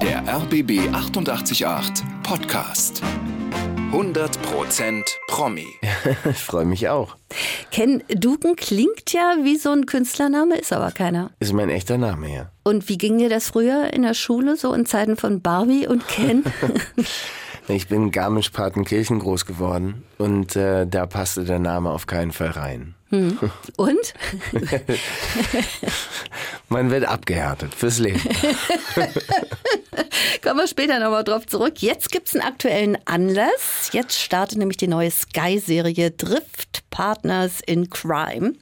Der RBB 888 Podcast. 100% Promi. Ich freue mich auch. Ken Duken klingt ja wie so ein Künstlername, ist aber keiner. Ist mein echter Name, ja. Und wie ging dir das früher in der Schule, so in Zeiten von Barbie und Ken? Ich bin in Garmisch-Partenkirchen groß geworden und äh, da passte der Name auf keinen Fall rein. Hm. Und? Man wird abgehärtet fürs Leben. Kommen wir später nochmal drauf zurück. Jetzt gibt es einen aktuellen Anlass. Jetzt startet nämlich die neue Sky-Serie Drift Partners in Crime.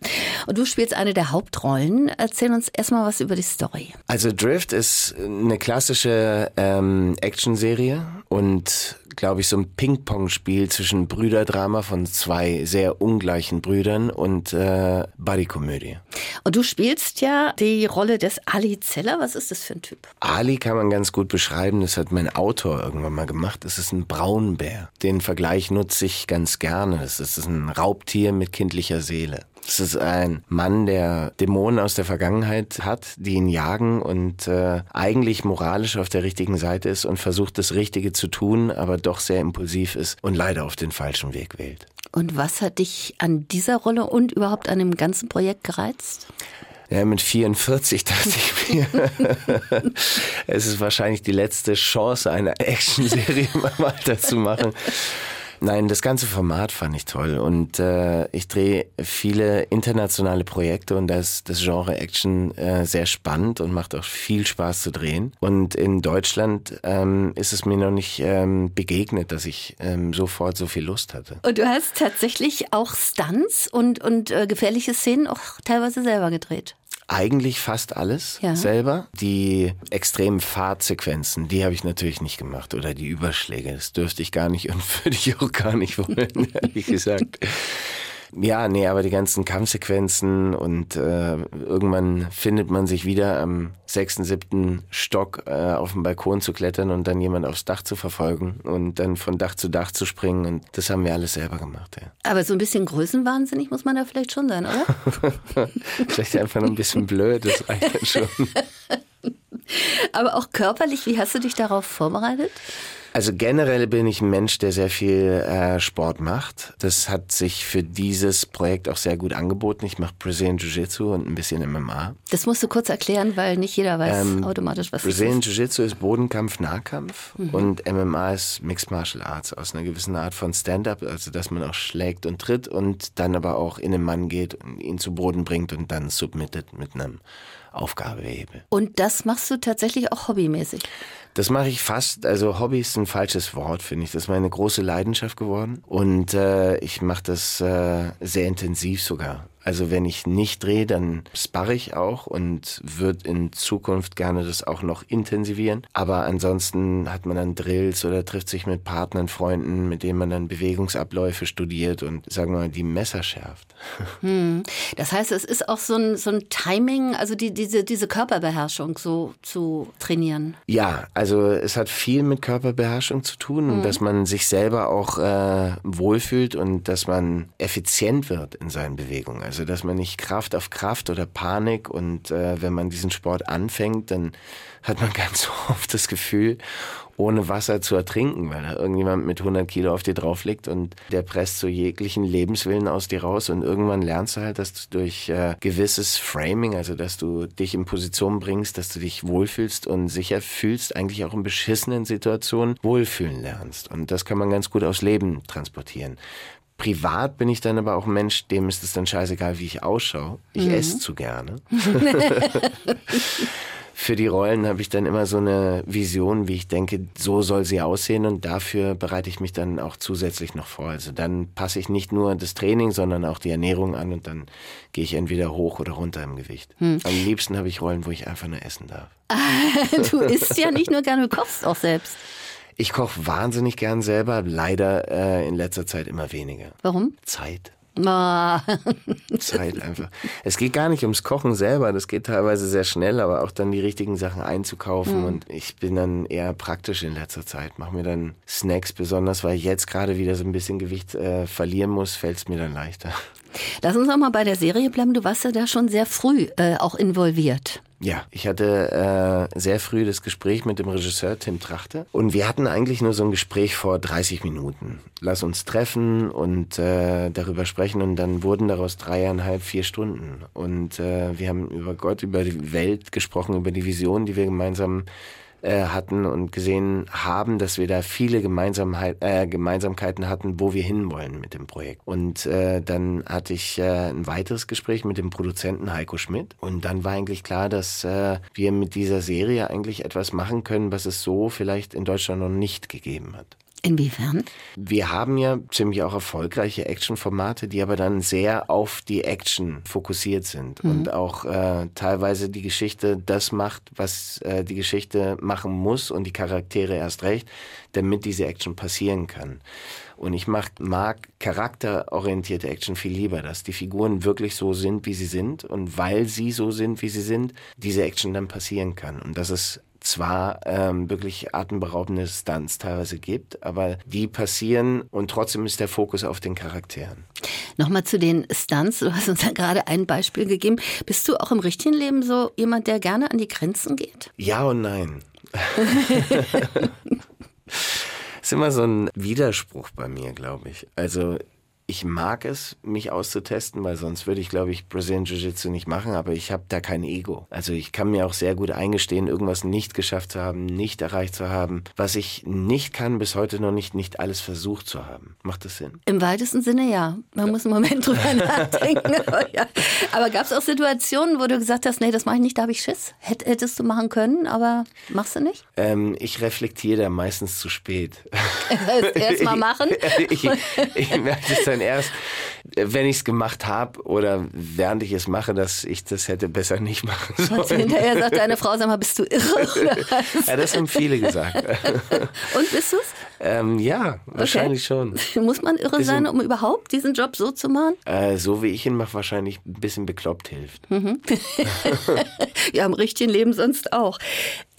Und du spielst eine der Hauptrollen. Erzähl uns erstmal was über die Story. Also Drift ist eine klassische ähm, Actionserie und glaube ich, so ein Ping-Pong-Spiel zwischen Brüderdrama von zwei sehr ungleichen Brüdern und äh, Buddy-Komödie. Und du spielst ja die Rolle des Ali Zeller. Was ist das für ein Typ? Ali kann man ganz gut beschreiben. Das hat mein Autor irgendwann mal gemacht. Das ist ein Braunbär. Den Vergleich nutze ich ganz gerne. Das ist ein Raubtier mit kindlicher Seele. Es ist ein Mann, der Dämonen aus der Vergangenheit hat, die ihn jagen und äh, eigentlich moralisch auf der richtigen Seite ist und versucht, das Richtige zu tun, aber doch sehr impulsiv ist und leider auf den falschen Weg wählt. Und was hat dich an dieser Rolle und überhaupt an dem ganzen Projekt gereizt? Ja, mit 44 dachte ich mir, es ist wahrscheinlich die letzte Chance, eine Actionserie mal weiterzumachen. Nein, das ganze Format fand ich toll und äh, ich drehe viele internationale Projekte und da ist das Genre Action äh, sehr spannend und macht auch viel Spaß zu drehen. Und in Deutschland ähm, ist es mir noch nicht ähm, begegnet, dass ich ähm, sofort so viel Lust hatte. Und du hast tatsächlich auch Stunts und, und äh, gefährliche Szenen auch teilweise selber gedreht eigentlich fast alles ja. selber. Die extremen Fahrtsequenzen, die habe ich natürlich nicht gemacht. Oder die Überschläge, das dürfte ich gar nicht und würde ich auch gar nicht wollen, ehrlich gesagt. Ja, nee, aber die ganzen Kampfsequenzen und äh, irgendwann findet man sich wieder am sechsten, siebten Stock äh, auf dem Balkon zu klettern und dann jemand aufs Dach zu verfolgen und dann von Dach zu Dach zu springen und das haben wir alles selber gemacht. Ja. Aber so ein bisschen größenwahnsinnig muss man da vielleicht schon sein, oder? vielleicht einfach nur ein bisschen blöd, das reicht dann schon. Aber auch körperlich, wie hast du dich darauf vorbereitet? Also generell bin ich ein Mensch, der sehr viel äh, Sport macht. Das hat sich für dieses Projekt auch sehr gut angeboten. Ich mache Brazilian Jiu-Jitsu und ein bisschen MMA. Das musst du kurz erklären, weil nicht jeder weiß ähm, automatisch, was Brazilian das ist. Brazilian Jiu-Jitsu ist Bodenkampf, Nahkampf mhm. und MMA ist Mixed Martial Arts aus einer gewissen Art von Stand-up, also dass man auch schlägt und tritt und dann aber auch in den Mann geht und ihn zu Boden bringt und dann submittet mit einem Aufgabehebel. Und das machst du tatsächlich auch hobbymäßig? Das mache ich fast. Also Hobby ist ein falsches Wort, finde ich. Das ist meine große Leidenschaft geworden. Und äh, ich mache das äh, sehr intensiv sogar. Also wenn ich nicht drehe, dann sparre ich auch und würde in Zukunft gerne das auch noch intensivieren. Aber ansonsten hat man dann Drills oder trifft sich mit Partnern, Freunden, mit denen man dann Bewegungsabläufe studiert und sagen wir mal die Messer schärft. Hm. Das heißt, es ist auch so ein, so ein Timing, also die, diese, diese Körperbeherrschung so zu trainieren. Ja, also es hat viel mit Körperbeherrschung zu tun hm. und dass man sich selber auch äh, wohlfühlt und dass man effizient wird in seinen Bewegungen. Also dass man nicht Kraft auf Kraft oder Panik und äh, wenn man diesen Sport anfängt, dann hat man ganz oft das Gefühl, ohne Wasser zu ertrinken, weil da irgendjemand mit 100 Kilo auf dir drauf liegt und der presst so jeglichen Lebenswillen aus dir raus und irgendwann lernst du halt, dass du durch äh, gewisses Framing, also dass du dich in Position bringst, dass du dich wohlfühlst und sicher fühlst, eigentlich auch in beschissenen Situationen wohlfühlen lernst. Und das kann man ganz gut aufs Leben transportieren. Privat bin ich dann aber auch ein Mensch, dem ist es dann scheißegal, wie ich ausschaue. Ich mhm. esse zu gerne. Für die Rollen habe ich dann immer so eine Vision, wie ich denke, so soll sie aussehen und dafür bereite ich mich dann auch zusätzlich noch vor. Also dann passe ich nicht nur das Training, sondern auch die Ernährung an und dann gehe ich entweder hoch oder runter im Gewicht. Hm. Am liebsten habe ich Rollen, wo ich einfach nur essen darf. du isst ja nicht nur gerne, du kochst auch selbst. Ich koche wahnsinnig gern selber, leider äh, in letzter Zeit immer weniger. Warum? Zeit. Oh. Zeit einfach. Es geht gar nicht ums Kochen selber, das geht teilweise sehr schnell, aber auch dann die richtigen Sachen einzukaufen. Mhm. Und ich bin dann eher praktisch in letzter Zeit. Mache mir dann Snacks, besonders weil ich jetzt gerade wieder so ein bisschen Gewicht äh, verlieren muss, fällt es mir dann leichter. Lass uns auch mal bei der Serie bleiben. Du warst ja da schon sehr früh äh, auch involviert. Ja, ich hatte äh, sehr früh das Gespräch mit dem Regisseur Tim Trachte und wir hatten eigentlich nur so ein Gespräch vor 30 Minuten. Lass uns treffen und äh, darüber sprechen und dann wurden daraus dreieinhalb, vier Stunden. Und äh, wir haben über Gott, über die Welt gesprochen, über die Vision, die wir gemeinsam äh, hatten und gesehen haben, dass wir da viele Gemeinsamheit, äh, Gemeinsamkeiten hatten, wo wir hinwollen mit dem Projekt. Und äh, dann hatte ich äh, ein weiteres Gespräch mit dem Produzenten Heiko Schmidt und dann war eigentlich klar, dass äh, wir mit dieser Serie eigentlich etwas machen können, was es so vielleicht in Deutschland noch nicht gegeben hat. Inwiefern? Wir haben ja ziemlich auch erfolgreiche Action-Formate, die aber dann sehr auf die Action fokussiert sind mhm. und auch äh, teilweise die Geschichte das macht, was äh, die Geschichte machen muss und die Charaktere erst recht, damit diese Action passieren kann. Und ich mag, mag charakterorientierte Action viel lieber, dass die Figuren wirklich so sind, wie sie sind und weil sie so sind, wie sie sind, diese Action dann passieren kann. Und das ist zwar ähm, wirklich atemberaubende Stunts teilweise gibt, aber die passieren und trotzdem ist der Fokus auf den Charakteren. Nochmal zu den Stunts. Du hast uns ja gerade ein Beispiel gegeben. Bist du auch im richtigen Leben so jemand, der gerne an die Grenzen geht? Ja und nein. ist immer so ein Widerspruch bei mir, glaube ich. Also ich mag es, mich auszutesten, weil sonst würde ich, glaube ich, Brazilian Jiu-Jitsu nicht machen, aber ich habe da kein Ego. Also ich kann mir auch sehr gut eingestehen, irgendwas nicht geschafft zu haben, nicht erreicht zu haben. Was ich nicht kann, bis heute noch nicht, nicht alles versucht zu haben. Macht das Sinn? Im weitesten Sinne ja. Man ja. muss einen Moment drüber nachdenken. aber, ja. aber gab es auch Situationen, wo du gesagt hast, nee, das mache ich nicht, da habe ich Schiss? Hättest du machen können, aber machst du nicht? Ähm, ich reflektiere da meistens zu spät. Erst mal machen? ich, ich, ich merke das dann dann erst, wenn ich es gemacht habe oder während ich es mache, dass ich das hätte besser nicht machen sollen. Und hinterher sagt deine Frau, sag mal, bist du irre? ja, das haben viele gesagt. Und bist du's? Ähm, ja, wahrscheinlich okay. schon. Muss man irre sein, um überhaupt diesen Job so zu machen? Äh, so wie ich ihn mache, wahrscheinlich ein bisschen bekloppt hilft. Mhm. ja, im richtigen Leben sonst auch.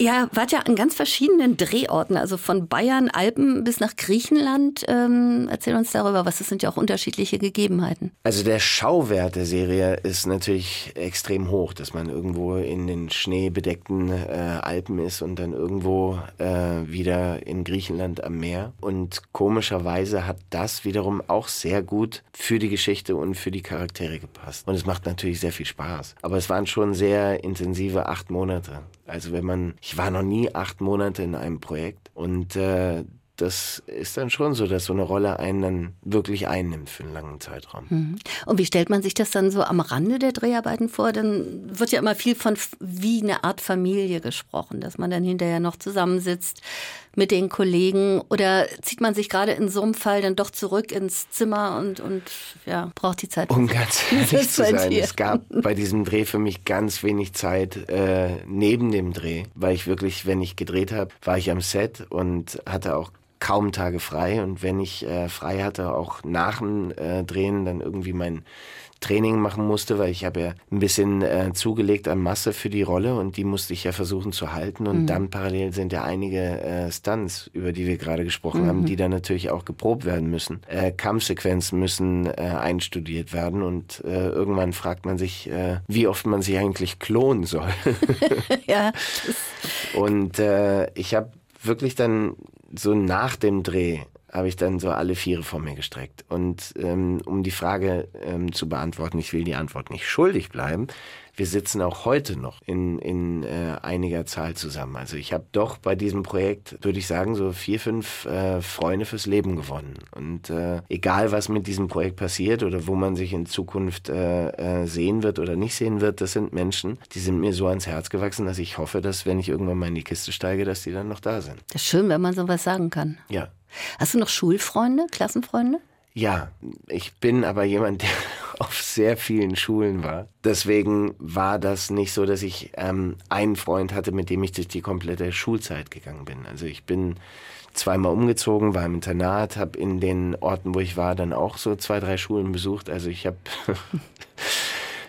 Ja, wart ja an ganz verschiedenen Drehorten, also von Bayern, Alpen bis nach Griechenland. Ähm, erzähl uns darüber, was das sind ja auch unterschiedliche Gegebenheiten. Also der Schauwert der Serie ist natürlich extrem hoch, dass man irgendwo in den schneebedeckten äh, Alpen ist und dann irgendwo äh, wieder in Griechenland am Meer mehr. Und komischerweise hat das wiederum auch sehr gut für die Geschichte und für die Charaktere gepasst. Und es macht natürlich sehr viel Spaß. Aber es waren schon sehr intensive acht Monate. Also wenn man, ich war noch nie acht Monate in einem Projekt und äh, das ist dann schon so, dass so eine Rolle einen dann wirklich einnimmt für einen langen Zeitraum. Mhm. Und wie stellt man sich das dann so am Rande der Dreharbeiten vor? Dann wird ja immer viel von wie eine Art Familie gesprochen, dass man dann hinterher noch zusammensitzt mit den Kollegen oder zieht man sich gerade in so einem Fall dann doch zurück ins Zimmer und, und ja, braucht die Zeit? Um ganz ehrlich zu sein, es gab bei diesem Dreh für mich ganz wenig Zeit äh, neben dem Dreh, weil ich wirklich, wenn ich gedreht habe, war ich am Set und hatte auch kaum Tage frei und wenn ich äh, frei hatte, auch nach dem äh, Drehen dann irgendwie mein Training machen musste, weil ich habe ja ein bisschen äh, zugelegt an Masse für die Rolle und die musste ich ja versuchen zu halten und mhm. dann parallel sind ja einige äh, Stunts, über die wir gerade gesprochen mhm. haben, die dann natürlich auch geprobt werden müssen. Äh, Kampfsequenzen müssen äh, einstudiert werden und äh, irgendwann fragt man sich, äh, wie oft man sich eigentlich klonen soll. ja. Und ich habe wirklich dann so nach dem Dreh habe ich dann so alle Viere vor mir gestreckt. Und ähm, um die Frage ähm, zu beantworten, ich will die Antwort nicht schuldig bleiben, wir sitzen auch heute noch in, in äh, einiger Zahl zusammen. Also ich habe doch bei diesem Projekt, würde ich sagen, so vier, fünf äh, Freunde fürs Leben gewonnen. Und äh, egal, was mit diesem Projekt passiert oder wo man sich in Zukunft äh, äh, sehen wird oder nicht sehen wird, das sind Menschen, die sind mir so ans Herz gewachsen, dass ich hoffe, dass wenn ich irgendwann mal in die Kiste steige, dass die dann noch da sind. Das ist schön, wenn man sowas sagen kann. Ja. Hast du noch Schulfreunde, Klassenfreunde? Ja, ich bin aber jemand, der auf sehr vielen Schulen war. Deswegen war das nicht so, dass ich ähm, einen Freund hatte, mit dem ich durch die komplette Schulzeit gegangen bin. Also ich bin zweimal umgezogen, war im Internat, habe in den Orten, wo ich war, dann auch so zwei, drei Schulen besucht. Also ich habe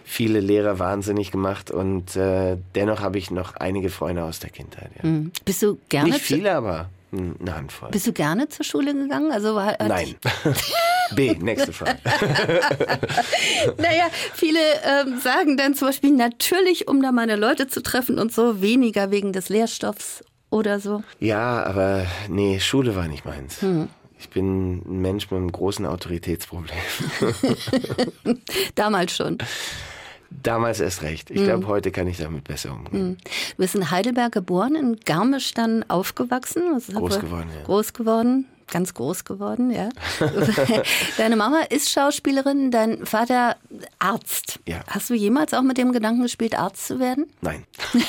viele Lehrer wahnsinnig gemacht und äh, dennoch habe ich noch einige Freunde aus der Kindheit. Ja. Mhm. Bist du gerne? Nicht viele, aber eine Handvoll. Bist du gerne zur Schule gegangen? Also Nein. B, nächste Frage. naja, viele ähm, sagen dann zum Beispiel natürlich, um da meine Leute zu treffen und so, weniger wegen des Lehrstoffs oder so. Ja, aber nee, Schule war nicht meins. Hm. Ich bin ein Mensch mit einem großen Autoritätsproblem. Damals schon. Damals erst recht. Ich glaube, mhm. heute kann ich damit besser umgehen. Mhm. Du bist in Heidelberg geboren, in Garmisch dann aufgewachsen. Groß geworden, ja. Groß geworden, ganz groß geworden, ja. Deine Mama ist Schauspielerin, dein Vater Arzt. Ja. Hast du jemals auch mit dem Gedanken gespielt, Arzt zu werden? Nein.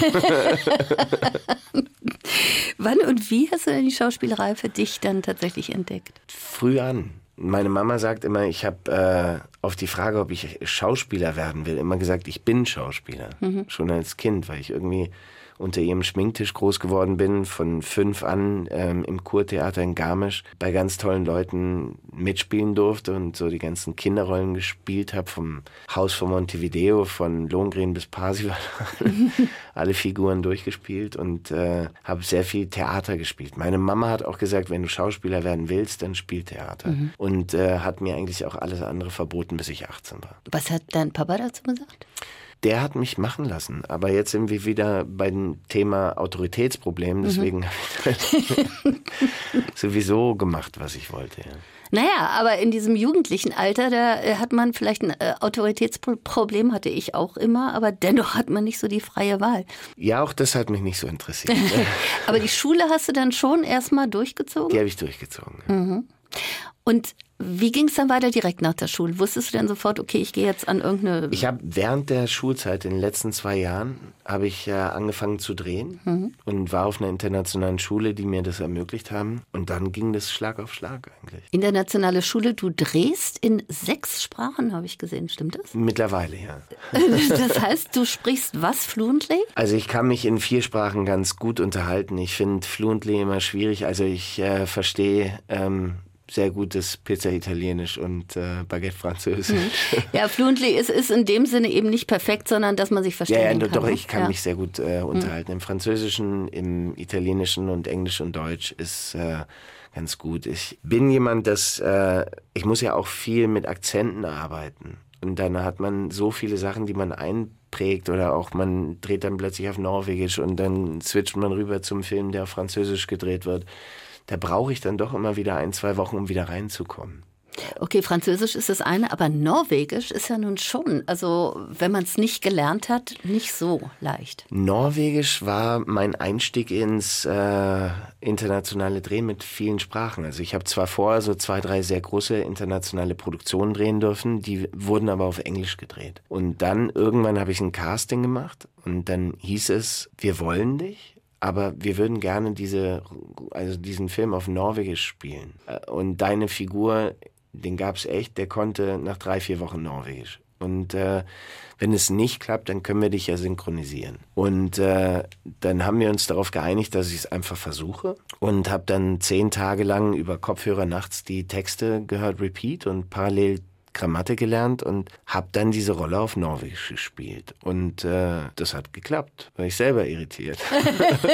Wann und wie hast du denn die Schauspielerei für dich dann tatsächlich entdeckt? Früh an. Meine Mama sagt immer, ich habe äh, auf die Frage, ob ich Schauspieler werden will, immer gesagt, ich bin Schauspieler. Mhm. Schon als Kind, weil ich irgendwie unter ihrem Schminktisch groß geworden bin, von fünf an ähm, im Kurtheater in Garmisch bei ganz tollen Leuten mitspielen durfte und so die ganzen Kinderrollen gespielt habe, vom Haus von Montevideo, von Lohengrin bis Parsival, alle Figuren durchgespielt und äh, habe sehr viel Theater gespielt. Meine Mama hat auch gesagt, wenn du Schauspieler werden willst, dann spiel Theater. Mhm. Und äh, hat mir eigentlich auch alles andere verboten, bis ich 18 war. Was hat dein Papa dazu gesagt? Der hat mich machen lassen. Aber jetzt sind wir wieder beim Thema Autoritätsproblem. Mhm. Deswegen mhm. habe ich sowieso gemacht, was ich wollte. Ja. Naja, aber in diesem jugendlichen Alter, da äh, hat man vielleicht ein äh, Autoritätsproblem, hatte ich auch immer, aber dennoch hat man nicht so die freie Wahl. Ja, auch das hat mich nicht so interessiert. aber die Schule hast du dann schon erstmal durchgezogen? Die habe ich durchgezogen. Mhm. Und wie ging es dann weiter direkt nach der Schule? Wusstest du denn sofort, okay, ich gehe jetzt an irgendeine... Ich habe während der Schulzeit, in den letzten zwei Jahren, habe ich äh, angefangen zu drehen mhm. und war auf einer internationalen Schule, die mir das ermöglicht haben. Und dann ging das Schlag auf Schlag eigentlich. Internationale Schule, du drehst in sechs Sprachen, habe ich gesehen, stimmt das? Mittlerweile, ja. das heißt, du sprichst was fluently? Also ich kann mich in vier Sprachen ganz gut unterhalten. Ich finde fluently immer schwierig. Also ich äh, verstehe... Ähm, sehr gutes Pizza Italienisch und äh, Baguette Französisch. Mhm. Ja, Fluently ist, ist in dem Sinne eben nicht perfekt, sondern dass man sich verstehen ja, ja, kann. Doch, ich kann ja. mich sehr gut äh, mhm. unterhalten. Im Französischen, im Italienischen und Englisch und Deutsch ist äh, ganz gut. Ich bin jemand, das, äh, ich muss ja auch viel mit Akzenten arbeiten. Und dann hat man so viele Sachen, die man einprägt oder auch man dreht dann plötzlich auf Norwegisch und dann switcht man rüber zum Film, der auf Französisch gedreht wird da brauche ich dann doch immer wieder ein, zwei Wochen, um wieder reinzukommen. Okay, Französisch ist das eine, aber Norwegisch ist ja nun schon, also wenn man es nicht gelernt hat, nicht so leicht. Norwegisch war mein Einstieg ins äh, internationale Drehen mit vielen Sprachen. Also ich habe zwar vorher so zwei, drei sehr große internationale Produktionen drehen dürfen, die wurden aber auf Englisch gedreht. Und dann irgendwann habe ich ein Casting gemacht und dann hieß es, wir wollen dich aber wir würden gerne diese, also diesen Film auf Norwegisch spielen. Und deine Figur, den gab es echt, der konnte nach drei, vier Wochen Norwegisch. Und äh, wenn es nicht klappt, dann können wir dich ja synchronisieren. Und äh, dann haben wir uns darauf geeinigt, dass ich es einfach versuche und habe dann zehn Tage lang über Kopfhörer nachts die Texte gehört, repeat und parallel Grammatik gelernt und habe dann diese Rolle auf Norwegisch gespielt. Und äh, das hat geklappt. War ich selber irritiert.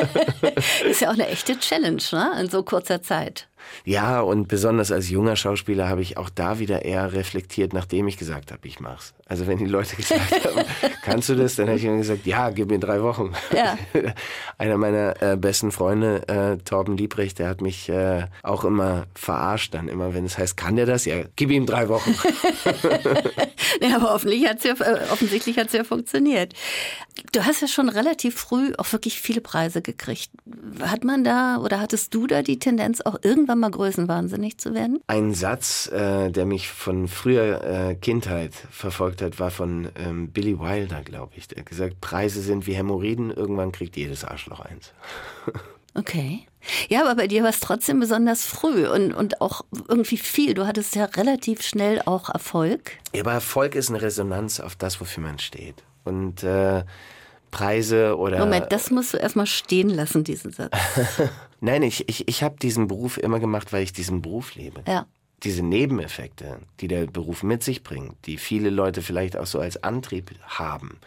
ist ja auch eine echte Challenge, ne? In so kurzer Zeit. Ja, und besonders als junger Schauspieler habe ich auch da wieder eher reflektiert, nachdem ich gesagt habe, ich mach's. Also wenn die Leute gesagt haben, kannst du das, dann habe ich immer gesagt, ja, gib mir drei Wochen. Ja. Einer meiner äh, besten Freunde, äh, Torben Liebrecht, der hat mich äh, auch immer verarscht dann immer, wenn es heißt, kann der das? Ja, gib ihm drei Wochen. ja, aber offensichtlich hat es ja, äh, offensichtlich hat's ja funktioniert. Du hast ja schon relativ früh auch wirklich viele Preise gekriegt. Hat man da oder hattest du da die Tendenz, auch irgendwann mal größenwahnsinnig zu werden? Ein Satz, äh, der mich von früher äh, Kindheit verfolgt hat, war von ähm, Billy Wilder, glaube ich. Der hat gesagt, Preise sind wie Hämorrhoiden, irgendwann kriegt jedes Arschloch eins. Okay. Ja, aber bei dir war es trotzdem besonders früh und, und auch irgendwie viel. Du hattest ja relativ schnell auch Erfolg. Ja, aber Erfolg ist eine Resonanz auf das, wofür man steht. Und äh, Preise oder. Moment, das musst du erstmal stehen lassen, diesen Satz. Nein, ich, ich, ich habe diesen Beruf immer gemacht, weil ich diesen Beruf lebe. Ja. Diese Nebeneffekte, die der Beruf mit sich bringt, die viele Leute vielleicht auch so als Antrieb haben,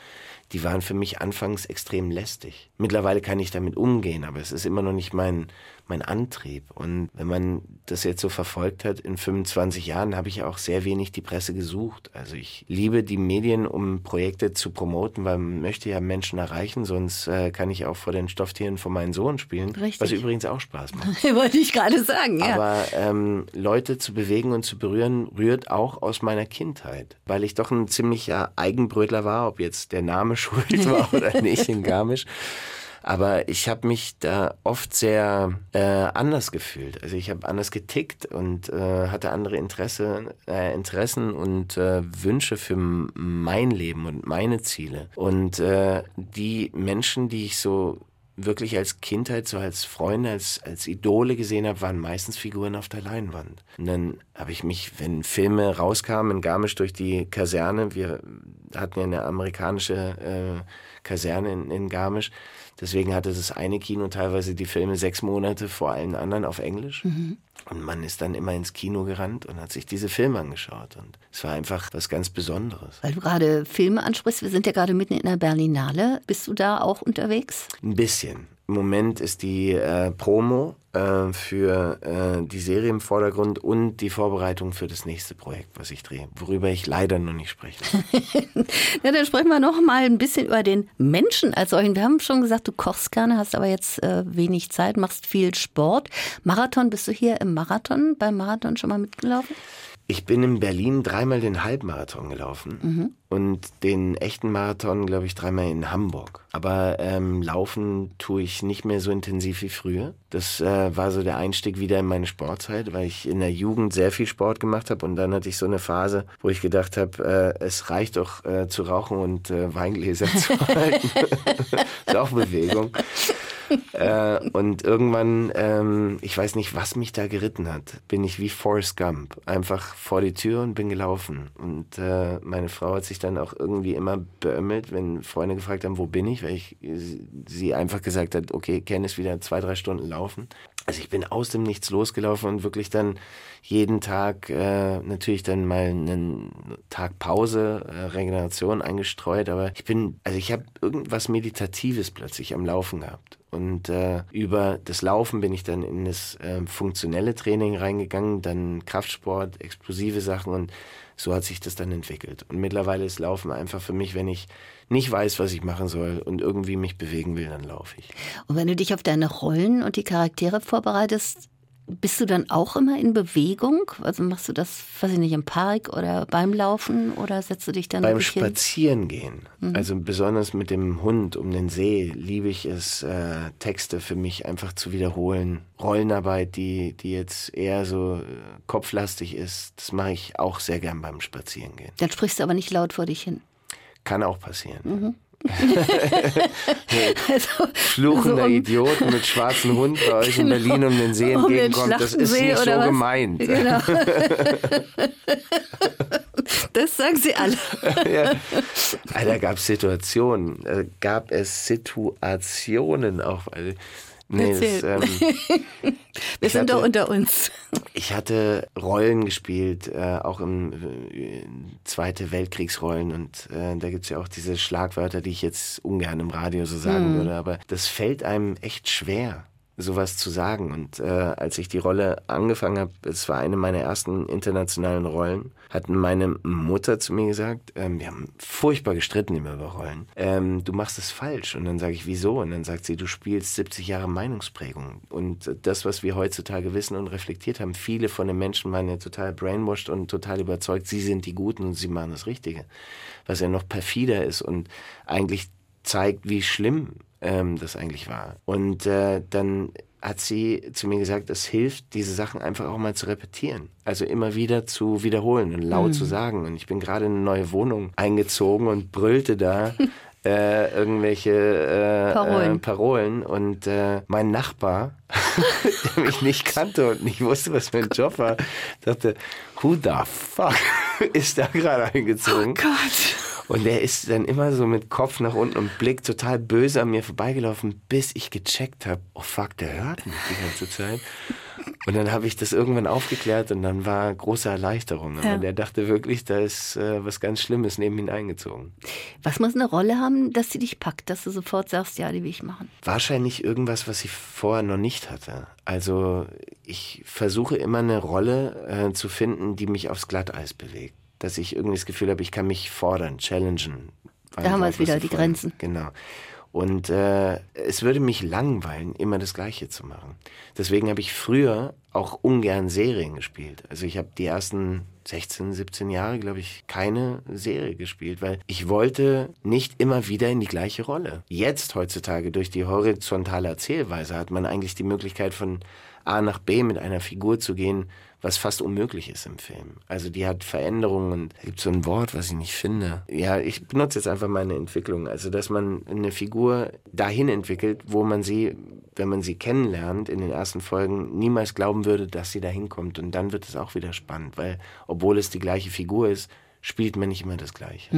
die waren für mich anfangs extrem lästig. Mittlerweile kann ich damit umgehen, aber es ist immer noch nicht mein, mein Antrieb. Und wenn man das jetzt so verfolgt hat, in 25 Jahren habe ich auch sehr wenig die Presse gesucht. Also ich liebe die Medien, um Projekte zu promoten, weil man möchte ja Menschen erreichen, sonst äh, kann ich auch vor den Stofftieren von meinem Sohn spielen. Richtig. Was übrigens auch Spaß macht. Wollte ich gerade sagen, ja. Aber ähm, Leute zu bewegen und zu berühren, rührt auch aus meiner Kindheit. Weil ich doch ein ziemlicher Eigenbrötler war, ob jetzt der Name schuld war oder nicht in Garmisch. Aber ich habe mich da oft sehr äh, anders gefühlt. Also ich habe anders getickt und äh, hatte andere Interesse, äh, Interessen und äh, Wünsche für mein Leben und meine Ziele. Und äh, die Menschen, die ich so wirklich als Kindheit, so als Freunde, als, als Idole gesehen habe, waren meistens Figuren auf der Leinwand. Und dann habe ich mich, wenn Filme rauskamen in Garmisch durch die Kaserne, wir hatten ja eine amerikanische äh, Kaserne in, in Garmisch, deswegen hatte das eine Kino teilweise die Filme sechs Monate vor allen anderen auf Englisch. Mhm. Und man ist dann immer ins Kino gerannt und hat sich diese Filme angeschaut. Und es war einfach was ganz Besonderes. Weil du gerade Filme ansprichst, wir sind ja gerade mitten in der Berlinale. Bist du da auch unterwegs? Ein bisschen. Im Moment ist die äh, Promo äh, für äh, die Serie im Vordergrund und die Vorbereitung für das nächste Projekt, was ich drehe, worüber ich leider noch nicht spreche. ja, dann sprechen wir noch mal ein bisschen über den Menschen als solchen. Wir haben schon gesagt, du kochst gerne, hast aber jetzt äh, wenig Zeit, machst viel Sport. Marathon, bist du hier im Marathon, beim Marathon schon mal mitgelaufen? Ich bin in Berlin dreimal den Halbmarathon gelaufen mhm. und den echten Marathon, glaube ich, dreimal in Hamburg. Aber ähm, laufen tue ich nicht mehr so intensiv wie früher. Das äh, war so der Einstieg wieder in meine Sportzeit, weil ich in der Jugend sehr viel Sport gemacht habe und dann hatte ich so eine Phase, wo ich gedacht habe, äh, es reicht doch äh, zu rauchen und äh, Weingläser zu halten. ist auch Bewegung. Äh, und irgendwann, ähm, ich weiß nicht, was mich da geritten hat, bin ich wie Forrest Gump. Einfach vor die Tür und bin gelaufen. Und äh, meine Frau hat sich dann auch irgendwie immer beömmelt, wenn Freunde gefragt haben, wo bin ich, weil ich sie einfach gesagt hat, okay, Ken ist wieder zwei, drei Stunden laufen. Also ich bin aus dem Nichts losgelaufen und wirklich dann jeden Tag äh, natürlich dann mal einen Tag Pause, äh, Regeneration eingestreut, aber ich bin, also ich habe irgendwas Meditatives plötzlich am Laufen gehabt. Und äh, über das Laufen bin ich dann in das äh, funktionelle Training reingegangen, dann Kraftsport, explosive Sachen und so hat sich das dann entwickelt. Und mittlerweile ist Laufen einfach für mich, wenn ich nicht weiß, was ich machen soll und irgendwie mich bewegen will, dann laufe ich. Und wenn du dich auf deine Rollen und die Charaktere vorbereitest, bist du dann auch immer in Bewegung? Also machst du das, weiß ich nicht, im Park oder beim Laufen oder setzt du dich dann beim Spazierengehen? Mhm. Also besonders mit dem Hund um den See liebe ich es, äh, Texte für mich einfach zu wiederholen. Rollenarbeit, die die jetzt eher so äh, kopflastig ist, das mache ich auch sehr gern beim Spazierengehen. Dann sprichst du aber nicht laut vor dich hin. Kann auch passieren. Mhm. also, Fluchender so um, Idiot mit schwarzem Hund bei euch genau, in Berlin um den See entgegenkommt, das ist nicht so was? gemeint. Genau. das sagen sie alle. ja. Da gab es Situationen, äh, gab es Situationen auch. Also, Nee, das, ähm, Wir sind hatte, doch unter uns. Ich hatte Rollen gespielt, äh, auch im äh, Zweite Weltkriegsrollen und äh, da gibt's ja auch diese Schlagwörter, die ich jetzt ungern im Radio so sagen hm. würde, aber das fällt einem echt schwer sowas zu sagen. Und äh, als ich die Rolle angefangen habe, es war eine meiner ersten internationalen Rollen, hat meine Mutter zu mir gesagt, ähm, wir haben furchtbar gestritten über Rollen, ähm, du machst es falsch. Und dann sage ich, wieso? Und dann sagt sie, du spielst 70 Jahre Meinungsprägung. Und das, was wir heutzutage wissen und reflektiert haben, viele von den Menschen waren ja total brainwashed und total überzeugt, sie sind die Guten und sie machen das Richtige. Was ja noch perfider ist und eigentlich zeigt, wie schlimm ähm, das eigentlich war. Und äh, dann hat sie zu mir gesagt, es hilft, diese Sachen einfach auch mal zu repetieren. Also immer wieder zu wiederholen und laut mhm. zu sagen. Und ich bin gerade in eine neue Wohnung eingezogen und brüllte da äh, irgendwelche äh, Parolen. Äh, Parolen. Und äh, mein Nachbar, der mich nicht kannte und nicht wusste, was mein Job war, dachte, who the fuck ist da gerade eingezogen? Oh Gott. Und er ist dann immer so mit Kopf nach unten und Blick total böse an mir vorbeigelaufen, bis ich gecheckt habe, oh fuck, der hört mich die ganze Zeit. Und dann habe ich das irgendwann aufgeklärt und dann war große Erleichterung. Aber Ja. der dachte wirklich, da ist äh, was ganz Schlimmes neben ihn eingezogen. Was muss eine Rolle haben, dass sie dich packt, dass du sofort sagst, ja, die will ich machen? Wahrscheinlich irgendwas, was ich vorher noch nicht hatte. Also ich versuche immer eine Rolle äh, zu finden, die mich aufs Glatteis bewegt. Dass ich irgendwie das Gefühl habe, ich kann mich fordern, challengen. Da haben wir es wieder, die Grenzen. Genau. Und äh, es würde mich langweilen, immer das Gleiche zu machen. Deswegen habe ich früher auch ungern Serien gespielt. Also ich habe die ersten 16, 17 Jahre, glaube ich, keine Serie gespielt, weil ich wollte nicht immer wieder in die gleiche Rolle. Jetzt heutzutage durch die horizontale Erzählweise hat man eigentlich die Möglichkeit von A nach B mit einer Figur zu gehen, was fast unmöglich ist im Film. Also die hat Veränderungen und da gibt so ein Wort, was ich nicht finde. Ja, ich benutze jetzt einfach meine Entwicklung. Also dass man eine Figur dahin entwickelt, wo man sie, wenn man sie kennenlernt in den ersten Folgen, niemals glauben würde, dass sie dahin kommt. Und dann wird es auch wieder spannend, weil obwohl es die gleiche Figur ist, spielt man nicht immer das Gleiche.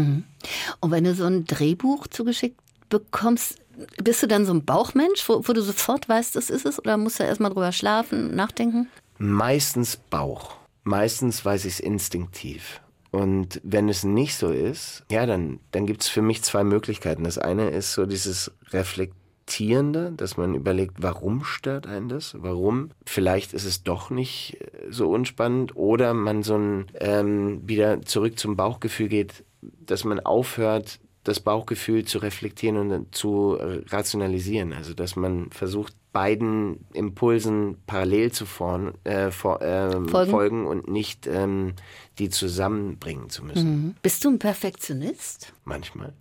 Und wenn du so ein Drehbuch zugeschickt bekommst, bist du dann so ein Bauchmensch, wo, wo du sofort weißt, das ist es? Oder musst du erstmal drüber schlafen, nachdenken? Meistens Bauch. Meistens weiß ich es instinktiv. Und wenn es nicht so ist, ja, dann, dann gibt es für mich zwei Möglichkeiten. Das eine ist so dieses Reflektierende, dass man überlegt, warum stört einen das? Warum? Vielleicht ist es doch nicht äh, so unspannend. Oder man so ein ähm, wieder zurück zum Bauchgefühl geht, dass man aufhört, das Bauchgefühl zu reflektieren und zu äh, rationalisieren. Also dass man versucht, beiden Impulsen parallel zu form, äh, vor, ähm, Folgen. folgen. und nicht ähm, die zusammenbringen zu müssen. Bist du ein Perfektionist? Manchmal.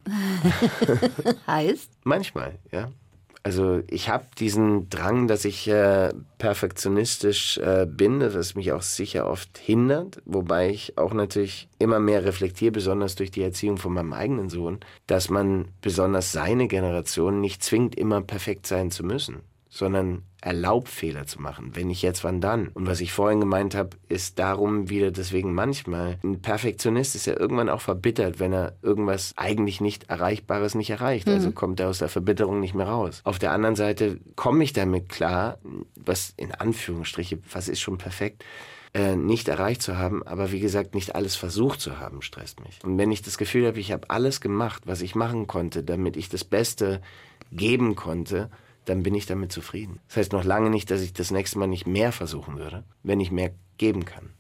Heißt? Manchmal, ja. Also ich habe diesen Drang, dass ich äh, perfektionistisch äh, bin, das mich auch sicher oft hindert, wobei ich auch natürlich immer mehr reflektiere, besonders durch die Erziehung von meinem eigenen Sohn, dass man besonders seine Generation nicht zwingt, immer perfekt sein zu müssen, sondern erlaubt Fehler zu machen. Wenn nicht jetzt, wann dann? Und was ich vorhin gemeint habe, ist darum wieder deswegen manchmal, ein Perfektionist ist ja irgendwann auch verbittert, wenn er irgendwas eigentlich nicht Erreichbares nicht erreicht. Also kommt er aus der Verbitterung nicht mehr raus. Auf der anderen Seite komme ich damit klar, was in Anführungsstriche, was ist schon perfekt, äh, nicht erreicht zu haben, aber wie gesagt, nicht alles versucht zu haben, stresst mich. Und wenn ich das Gefühl habe, ich habe alles gemacht, was ich machen konnte, damit ich das Beste geben konnte, dann bin ich damit zufrieden. Das heißt noch lange nicht, dass ich das nächste Mal nicht mehr versuchen würde, wenn ich mehr geben kann.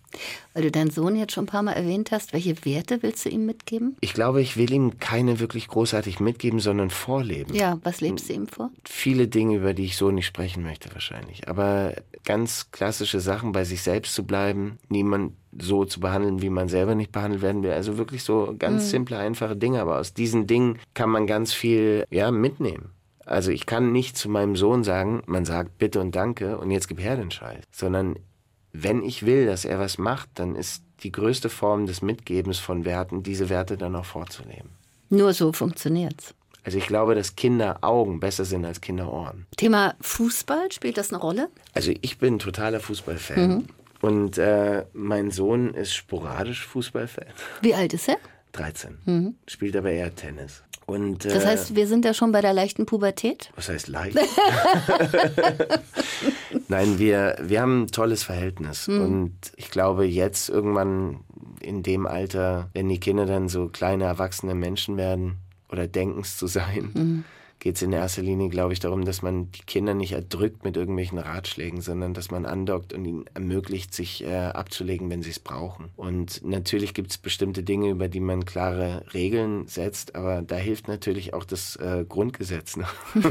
Weil du deinen Sohn jetzt schon ein paar Mal erwähnt hast, welche Werte willst du ihm mitgeben? Ich glaube, ich will ihm keine wirklich großartig mitgeben, sondern vorleben. Ja, was lebst du ihm vor? Viele Dinge, über die ich so nicht sprechen möchte wahrscheinlich. Aber ganz klassische Sachen, bei sich selbst zu bleiben, niemand so zu behandeln, wie man selber nicht behandelt werden will. Also wirklich so ganz simple, einfache Dinge. Aber aus diesen Dingen kann man ganz viel ja, mitnehmen. Also ich kann nicht zu meinem Sohn sagen, man sagt bitte und danke und jetzt gib her den Scheiß. Sondern wenn ich will, dass er was macht, dann ist die größte Form des Mitgebens von Werten, diese Werte dann auch vorzuleben. Nur so funktioniert's. Also ich glaube, dass Kinderaugen besser sind als Kinderohren. Thema Fußball, spielt das eine Rolle? Also ich bin totaler Fußballfan. Und äh, mein Sohn ist sporadisch Fußballfan. Wie alt ist er? 13. Spielt aber eher Tennis. Und, äh, Das heißt, wir sind ja schon bei der leichten Pubertät. Was heißt leicht? Nein, wir, wir haben ein tolles Verhältnis. Und ich glaube, jetzt irgendwann in dem Alter, wenn die Kinder dann so kleine erwachsene Menschen werden oder denken es zu sein, geht es in erster Linie, glaube ich, darum, dass man die Kinder nicht erdrückt mit irgendwelchen Ratschlägen, sondern dass man andockt und ihnen ermöglicht, sich äh, abzulegen, wenn sie es brauchen. Und natürlich gibt es bestimmte Dinge, über die man klare Regeln setzt, aber da hilft natürlich auch das äh, Grundgesetz. Ne?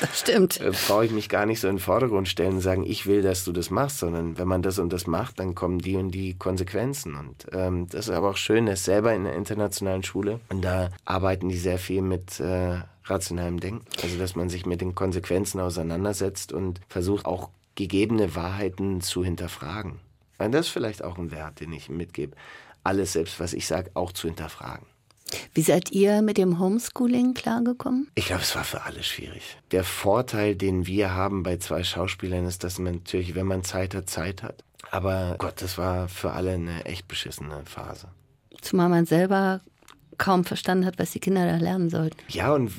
Das stimmt. äh, brauche ich mich gar nicht so in den Vordergrund stellen und sagen, ich will, dass du das machst, sondern wenn man das und das macht, dann kommen die und die Konsequenzen. Und ähm, das ist aber auch schön, dass selber in der internationalen Schule und da arbeiten die sehr viel mit äh, rationalem Denken. Also dass man sich mit den Konsequenzen auseinandersetzt und versucht auch gegebene Wahrheiten zu hinterfragen. Und das ist vielleicht auch ein Wert, den ich mitgebe. Alles selbst, was ich sage, auch zu hinterfragen. Wie seid ihr mit dem Homeschooling klargekommen? Ich glaube, es war für alle schwierig. Der Vorteil, den wir haben bei zwei Schauspielern, ist, dass man natürlich, wenn man Zeit hat, Zeit hat. Aber Gott, das war für alle eine echt beschissene Phase. Zumal man selber kaum verstanden hat, was die Kinder da lernen sollten. Ja, und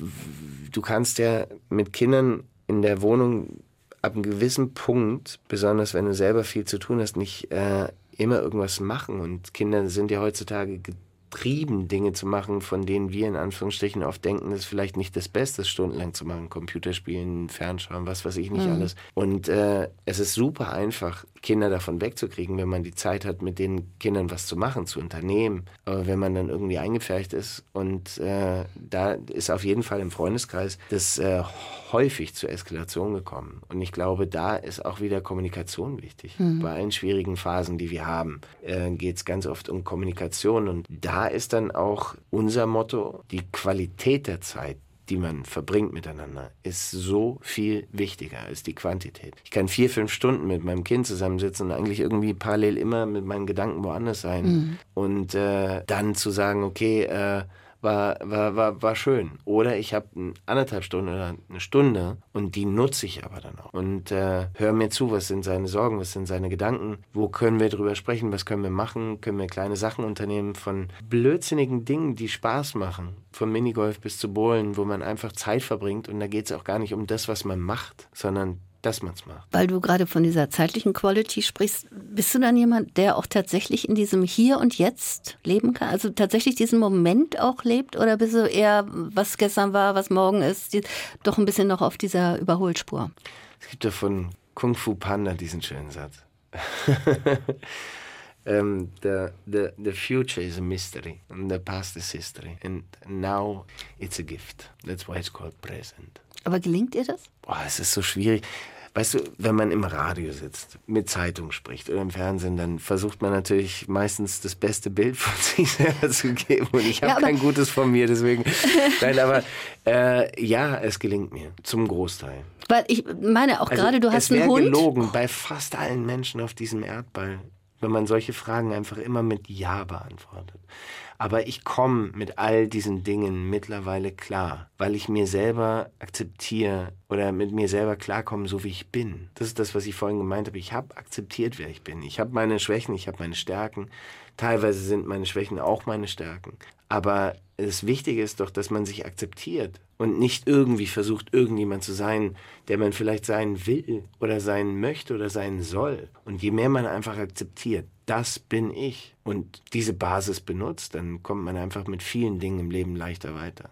du kannst ja mit Kindern in der Wohnung ab einem gewissen Punkt, besonders wenn du selber viel zu tun hast, nicht äh, immer irgendwas machen. Und Kinder sind ja heutzutage getrieben, Dinge zu machen, von denen wir in Anführungsstrichen oft denken, das ist vielleicht nicht das Beste, stundenlang zu machen. Computerspielen, Fernschauen, was weiß ich nicht mhm. alles. Und äh, es ist super einfach, Kinder davon wegzukriegen, wenn man die Zeit hat, mit den Kindern was zu machen, zu unternehmen. Aber wenn man dann irgendwie eingepfercht ist und äh, da ist auf jeden Fall im Freundeskreis das äh, häufig zur Eskalation gekommen. Und ich glaube, da ist auch wieder Kommunikation wichtig. Mhm. Bei allen schwierigen Phasen, die wir haben, äh, geht es ganz oft um Kommunikation. Und da ist dann auch unser Motto, die Qualität der Zeit die man verbringt miteinander, ist so viel wichtiger als die Quantität. Ich kann vier, fünf Stunden mit meinem Kind zusammensitzen und eigentlich irgendwie parallel immer mit meinen Gedanken woanders sein. Mhm. Und äh, dann zu sagen, okay, äh, war, war, war, war schön. Oder ich habe anderthalb Stunden oder eine Stunde und die nutze ich aber dann auch. Und äh, höre mir zu, was sind seine Sorgen, was sind seine Gedanken, wo können wir drüber sprechen, was können wir machen, können wir kleine Sachen unternehmen von blödsinnigen Dingen, die Spaß machen. Vom Minigolf bis zu Bowlen, wo man einfach Zeit verbringt und da geht es auch gar nicht um das, was man macht, sondern dass man es macht. Weil du gerade von dieser zeitlichen Quality sprichst, bist du dann jemand, der auch tatsächlich in diesem Hier und Jetzt leben kann? Also tatsächlich diesen Moment auch lebt? Oder bist du eher, was gestern war, was morgen ist, die, doch ein bisschen noch auf dieser Überholspur? Es gibt ja von Kung Fu Panda diesen schönen Satz. um, the, the, the future is a mystery and the past is history. And now it's a gift. That's why it's called present. Aber gelingt ihr das? Boah, es ist so schwierig. Weißt du, wenn man im Radio sitzt, mit Zeitung spricht oder im Fernsehen, dann versucht man natürlich meistens das beste Bild von sich selber zu geben. Und ich habe ja, kein gutes von mir, deswegen. Nein, aber äh, ja, es gelingt mir zum Großteil. Weil ich meine auch also, gerade, du hast einen Hund. Es gelogen bei fast allen Menschen auf diesem Erdball, wenn man solche Fragen einfach immer mit Ja beantwortet. Aber ich komme mit all diesen Dingen mittlerweile klar, weil ich mir selber akzeptiere oder mit mir selber klarkomme, so wie ich bin. Das ist das, was ich vorhin gemeint habe. Ich habe akzeptiert, wer ich bin. Ich habe meine Schwächen, ich habe meine Stärken. Teilweise sind meine Schwächen auch meine Stärken. Aber das Wichtige ist doch, dass man sich akzeptiert und nicht irgendwie versucht, irgendjemand zu sein, der man vielleicht sein will oder sein möchte oder sein soll. Und je mehr man einfach akzeptiert, das bin ich und diese Basis benutzt, dann kommt man einfach mit vielen Dingen im Leben leichter weiter.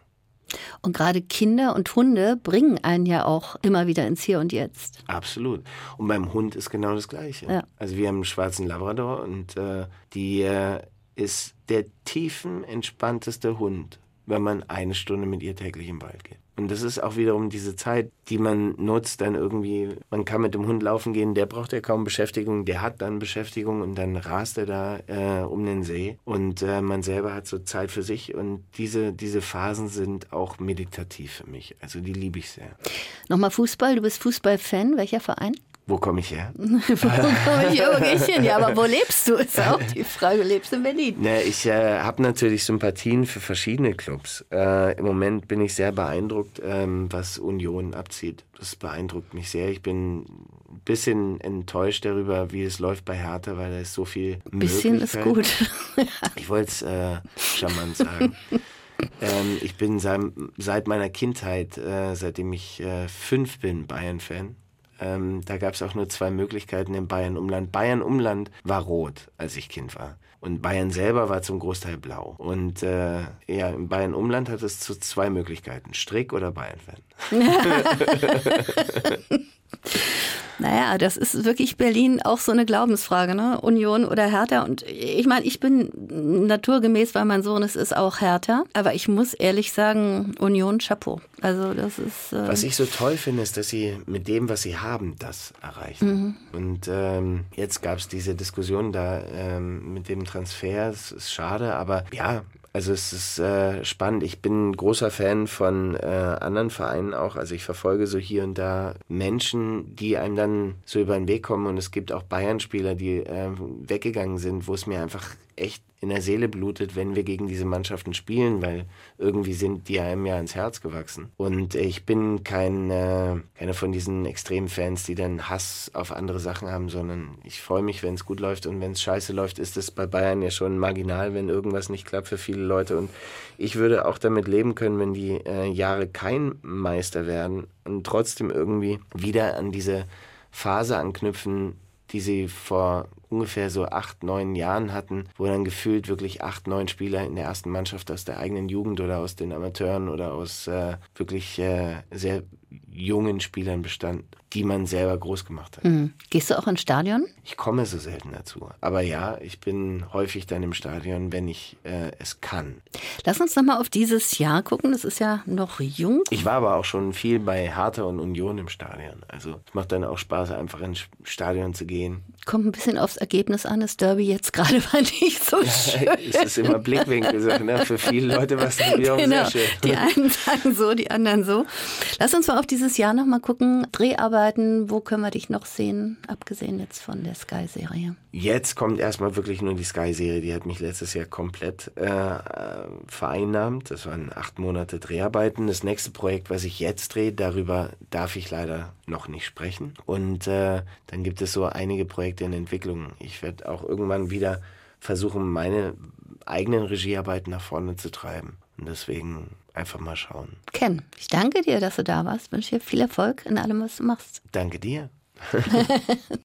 Und gerade Kinder und Hunde bringen einen ja auch immer wieder ins Hier und Jetzt. Absolut. Und beim Hund ist genau das Gleiche. Ja. Also wir haben einen schwarzen Labrador und äh, die äh, ist der tiefen entspannteste Hund, wenn man eine Stunde mit ihr täglich im Wald geht. Und das ist auch wiederum diese Zeit, die man nutzt, dann irgendwie, man kann mit dem Hund laufen gehen, der braucht ja kaum Beschäftigung, der hat dann Beschäftigung und dann rast er da äh, um den See und äh, man selber hat so Zeit für sich und diese, diese Phasen sind auch meditativ für mich. Also die liebe ich sehr. Nochmal Fußball, du bist Fußballfan, welcher Verein? Wo komme ich her? wo komme ich wirklich hin? Ja, aber wo lebst du? Ist auch die Frage. Du lebst in Berlin. Ne, ich äh, habe natürlich Sympathien für verschiedene Clubs. Äh, Im Moment bin ich sehr beeindruckt, ähm, was Union abzieht. Das beeindruckt mich sehr. Ich bin ein bisschen enttäuscht darüber, wie es läuft bei Hertha, weil da ist so viel Ein bisschen ist gut. ich wollte es äh, charmant sagen. ähm, ich bin seit, seit meiner Kindheit, äh, seitdem ich äh, fünf bin, Bayern-Fan. Ähm, da gab es auch nur zwei Möglichkeiten im Bayern-Umland. Bayern-Umland war rot, als ich Kind war. Und Bayern selber war zum Großteil blau. Und äh, ja, im Bayern-Umland hat es zu zwei Möglichkeiten. Strick oder Bayern-Fan. Naja, das ist wirklich Berlin auch so eine Glaubensfrage, ne? Union oder Hertha. Und ich meine, ich bin naturgemäß, weil mein Sohn es ist, auch Hertha. Aber ich muss ehrlich sagen, Union, Chapeau. Also das ist. Äh was ich so toll finde, ist, dass sie mit dem, was sie haben, das erreichen. Mhm. Und ähm, jetzt gab es diese Diskussion da ähm, mit dem Transfer. Das ist schade, aber ja, also es ist äh, spannend. Ich bin ein großer Fan von äh, anderen Vereinen auch. Also ich verfolge so hier und da Menschen, die einem dann so über den Weg kommen. Und es gibt auch Bayern-Spieler, die äh, weggegangen sind, wo es mir einfach echt in der Seele blutet, wenn wir gegen diese Mannschaften spielen, weil irgendwie sind die einem ja ins Herz gewachsen. Und ich bin kein, äh, keiner von diesen extremen Fans, die dann Hass auf andere Sachen haben, sondern ich freue mich, wenn es gut läuft und wenn es scheiße läuft, ist es bei Bayern ja schon marginal, wenn irgendwas nicht klappt für viele Leute. Und ich würde auch damit leben können, wenn die äh, Jahre kein Meister werden und trotzdem irgendwie wieder an diese Phase anknüpfen, die sie vor ungefähr so acht, neun Jahren hatten, wo dann gefühlt wirklich acht, neun Spieler in der ersten Mannschaft aus der eigenen Jugend oder aus den Amateuren oder aus äh, wirklich äh, sehr jungen Spielern bestand, die man selber groß gemacht hat. Mhm. Gehst du auch ins Stadion? Ich komme so selten dazu. Aber ja, ich bin häufig dann im Stadion, wenn ich äh, es kann. Lass uns noch mal auf dieses Jahr gucken. Das ist ja noch jung. Ich war aber auch schon viel bei Hertha und Union im Stadion. Also es macht dann auch Spaß, einfach ins Stadion zu gehen. Kommt ein bisschen aufs Ergebnis an. Das Derby jetzt gerade war nicht so schön. Ja, es ist immer Blickwinkel. Ne? Für viele Leute war es auch genau. sehr schön. Die einen sagen so, die anderen so. Lass uns mal auf dieses Jahr noch mal gucken. Dreharbeiten, wo können wir dich noch sehen, abgesehen jetzt von der Sky-Serie? Jetzt kommt erstmal wirklich nur die Sky-Serie. Die hat mich letztes Jahr komplett äh, vereinnahmt. Das waren acht Monate Dreharbeiten. Das nächste Projekt, was ich jetzt drehe, darüber darf ich leider noch nicht sprechen. Und äh, dann gibt es so einige Projekte in Entwicklung. Ich werde auch irgendwann wieder versuchen, meine eigenen Regiearbeiten nach vorne zu treiben. Und deswegen einfach mal schauen. Ken, ich danke dir, dass du da warst. Ich wünsche dir viel Erfolg in allem, was du machst. Danke dir.